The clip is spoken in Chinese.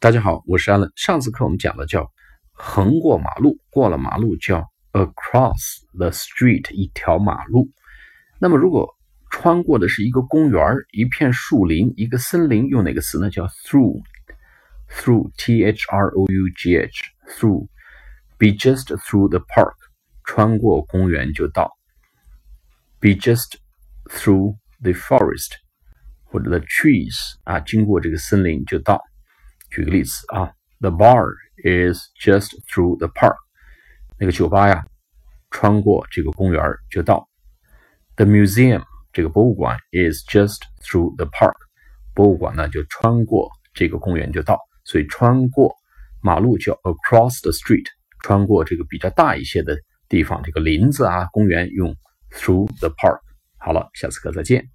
大家好，我是 Allen。上次课我们讲的叫横过马路，过了马路叫 across the street，一条马路。那么如果穿过的是一个公园、一片树林、一个森林，用哪个词呢？叫 through，through，t h r o u g h，through，be just through the park，穿过公园就到；be just through the forest。或者 the trees 啊，经过这个森林就到。举个例子啊，The bar is just through the park。那个酒吧呀，穿过这个公园就到。The museum 这个博物馆 is just through the park。博物馆呢就穿过这个公园就到。所以穿过马路叫 across the street。穿过这个比较大一些的地方，这个林子啊、公园用 through the park。好了，下次课再见。